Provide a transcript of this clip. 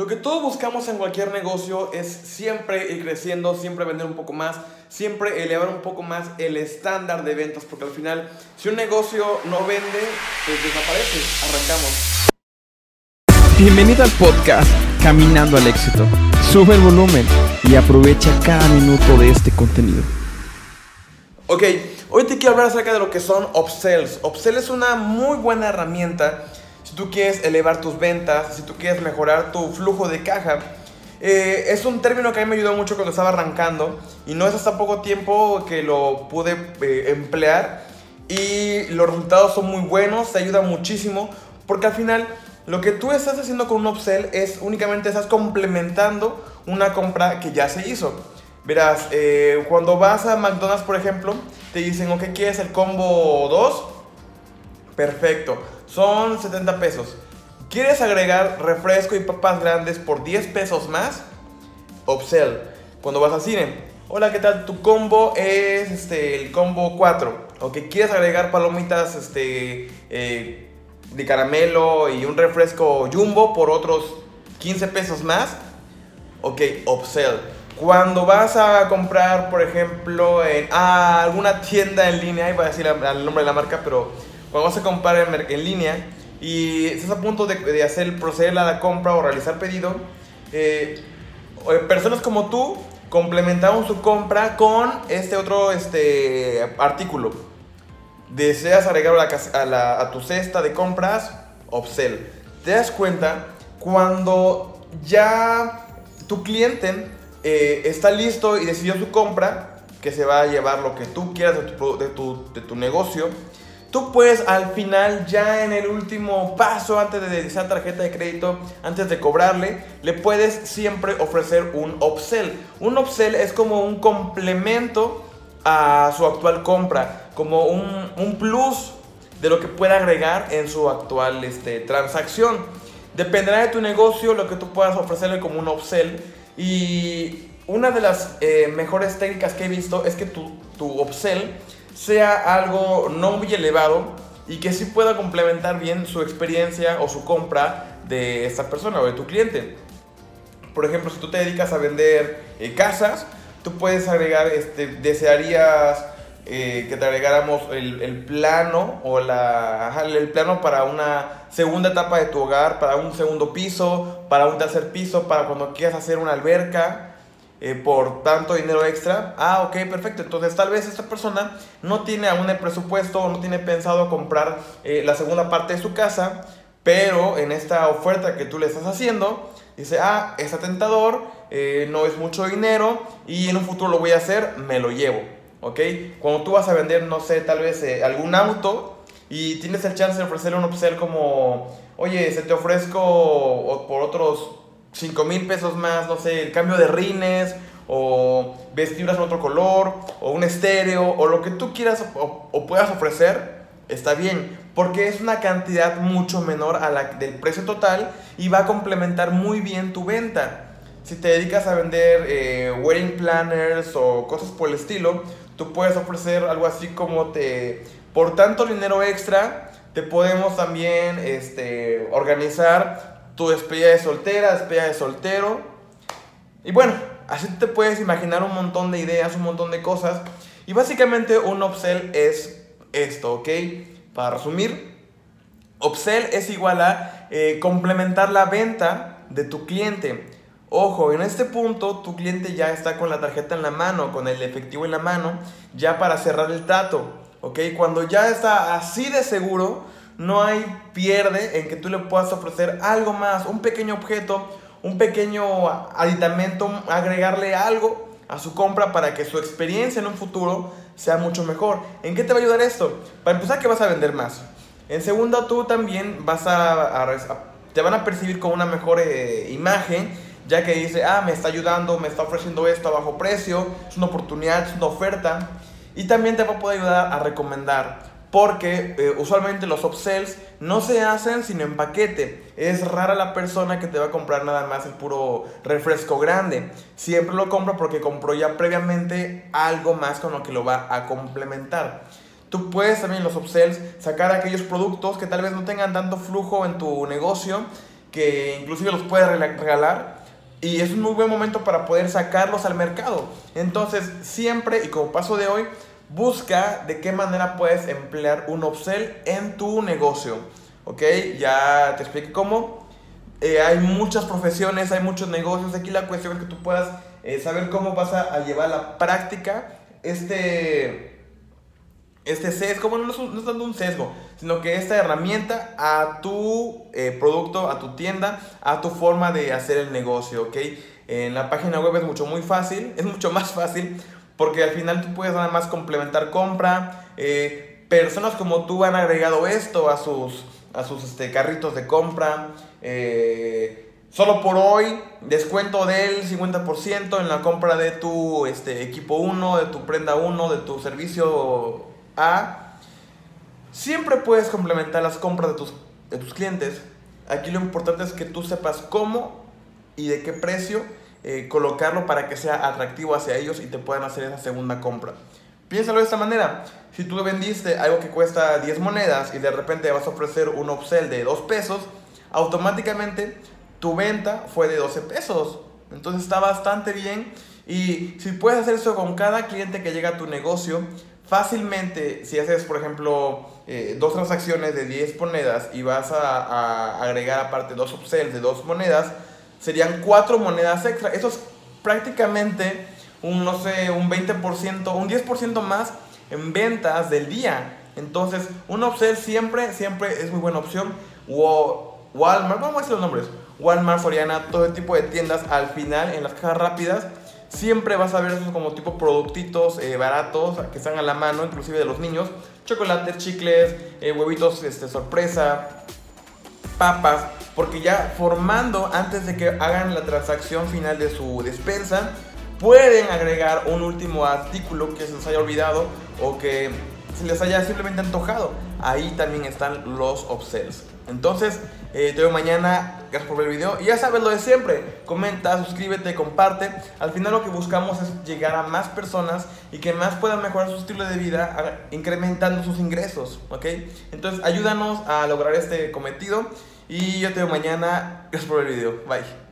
Lo que todos buscamos en cualquier negocio es siempre ir creciendo, siempre vender un poco más, siempre elevar un poco más el estándar de ventas, porque al final, si un negocio no vende, pues desaparece. Arrancamos. Bienvenido al podcast Caminando al Éxito. Sube el volumen y aprovecha cada minuto de este contenido. Ok, hoy te quiero hablar acerca de lo que son upsells. Upsell es una muy buena herramienta si tú quieres elevar tus ventas, si tú quieres mejorar tu flujo de caja. Eh, es un término que a mí me ayudó mucho cuando estaba arrancando y no es hasta poco tiempo que lo pude eh, emplear y los resultados son muy buenos, te ayuda muchísimo porque al final lo que tú estás haciendo con un upsell es únicamente estás complementando una compra que ya se hizo. Verás, eh, cuando vas a McDonald's, por ejemplo, te dicen, ok, ¿quieres el combo 2? Perfecto son 70 pesos. ¿Quieres agregar refresco y papas grandes por 10 pesos más? Upsell. Cuando vas al cine. Hola, ¿qué tal? Tu combo es este, el combo 4. ¿O que quieres agregar palomitas este, eh, de caramelo y un refresco jumbo por otros 15 pesos más? Ok, upsell. Cuando vas a comprar, por ejemplo, en alguna tienda en línea, iba a decir el nombre de la marca, pero cuando vas a comprar en, línea y estás a punto de, hacer, proceder a la compra o realizar pedido, eh, personas como tú complementamos su compra con este otro este, artículo. Deseas agregar a, a, tu cesta de compras, upsell. Te das cuenta cuando ya tu cliente eh, está listo y decidió su compra, que se va a llevar lo que tú quieras de tu, de tu, de tu negocio, Tú puedes al final, ya en el último paso, antes de esa tarjeta de crédito, antes de cobrarle, le puedes siempre ofrecer un upsell. Un upsell es como un complemento a su actual compra, como un, plus de lo que pueda agregar en su actual este, transacción. Dependerá de tu negocio lo que tú puedas ofrecerle como un upsell. Y una de las eh, mejores técnicas que he visto es que tu, tu upsell sea algo no muy elevado y que sí pueda complementar bien su experiencia o su compra de esta persona o de tu cliente. Por ejemplo, si tú te dedicas a vender eh, casas, tú puedes agregar, este, desearías eh, que te agregáramos el, plano o la, el plano para una segunda etapa de tu hogar, para un segundo piso, para un tercer piso, para cuando quieras hacer una alberca. Eh, por tanto dinero extra. Ah, ok, perfecto. Entonces tal vez esta persona no tiene aún el presupuesto o no tiene pensado comprar eh, la segunda parte de su casa, pero en esta oferta que tú le estás haciendo, dice, ah, es atentador, eh, no es mucho dinero y en un futuro lo voy a hacer, me lo llevo. ¿Ok? Cuando tú vas a vender, no sé, tal vez algún auto y tienes el chance de ofrecerle un upsell como, oye, se te ofrezco por otros 5 mil pesos más, no sé, el cambio de rines o vestiduras en otro color o un estéreo o lo que tú quieras o, puedas ofrecer, está bien, porque es una cantidad mucho menor a la del precio total y va a complementar muy bien tu venta. Si te dedicas a vender eh, wedding planners o cosas por el estilo, tú puedes ofrecer algo así como te, por tanto dinero extra, te podemos también este, organizar tu despedida de soltera, despedida de soltero. Y bueno, así te puedes imaginar un montón de ideas, un montón de cosas. Y básicamente un upsell es esto, ¿ok? Para resumir, upsell es igual a eh, complementar la venta de tu cliente. Ojo, en este punto tu cliente ya está con la tarjeta en la mano, con el efectivo en la mano, ya para cerrar el trato. ¿Ok? Cuando ya está así de seguro, no hay pierde en que tú le puedas ofrecer algo más, un pequeño objeto, un pequeño aditamento, agregarle algo a su compra para que su experiencia en un futuro sea mucho mejor. ¿En qué te va a ayudar esto? Para empezar que vas a vender más. En segundo, tú también vas a, te van a percibir con una mejor eh, imagen, ya que dice, ah, me está ayudando, me está ofreciendo esto a bajo precio, es una oportunidad, es una oferta. Y también te va a poder ayudar a recomendar. Porque eh, usualmente los upsells no se hacen sin empaquete. Es rara la persona que te va a comprar nada más el puro refresco grande. Siempre lo compra porque compró ya previamente algo más con lo que lo va a complementar. Tú puedes también en los upsells sacar aquellos productos que tal vez no tengan tanto flujo en tu negocio que inclusive los puedes regalar y es un muy buen momento para poder sacarlos al mercado. Entonces, siempre y como paso de hoy, busca de qué manera puedes emplear un upsell en tu negocio. ¿Ok? Ya te expliqué cómo. Eh, hay muchas profesiones, hay muchos negocios. Aquí la cuestión es que tú puedas eh, saber cómo vas a, llevar a la práctica este, este sesgo. Bueno, no es, es tanto un sesgo, sino que esta herramienta a tu eh, producto, a tu tienda, a tu forma de hacer el negocio. ¿Ok? En la página web es mucho, muy fácil, es mucho más fácil porque al final tú puedes nada más complementar compra. personas como tú han agregado esto a sus a sus este, carritos de compra. Eh, solo por hoy, descuento del 50% en la compra de tu este, equipo 1, de tu prenda 1, de tu servicio A. Siempre puedes complementar las compras de tus, de tus clientes. Aquí lo importante es que tú sepas cómo y de qué precio eh, colocarlo para que sea atractivo hacia ellos y te puedan hacer esa segunda compra. Piénsalo de esta manera. Si tú vendiste algo que cuesta 10 monedas y de repente vas a ofrecer un upsell de 2 pesos, automáticamente tu venta fue de 12 pesos. Entonces está bastante bien. Y si puedes hacer eso con cada cliente que llega a tu negocio, fácilmente, si haces, por ejemplo, eh, dos transacciones de 10 monedas y vas a, a agregar aparte dos upsells de 2 monedas, serían 4 monedas extra. Eso es prácticamente un, no sé, un 20%, un 10% más en ventas del día. Entonces, un upsell siempre, siempre es muy buena opción. Walmart, vamos a decir los nombres. Walmart, Soriana, todo tipo de tiendas al final, en las cajas rápidas, siempre vas a ver esos como tipo productitos eh, baratos que están a la mano, inclusive de los niños. Chocolates, chicles, eh, huevitos este, sorpresa, papas, porque ya formando antes de que hagan la transacción final de su despensa, pueden agregar un último artículo que se les haya olvidado o que se les haya simplemente antojado. Ahí también están los upsells. Entonces, eh, te veo mañana. Gracias por ver el video. Y ya sabes lo de siempre. Comenta, suscríbete, comparte. Al final lo que buscamos es llegar a más personas y que más puedan mejorar su estilo de vida incrementando sus ingresos. ¿Ok? Entonces, ayúdanos a lograr este cometido. Y yo te veo mañana. Gracias por el video. Bye.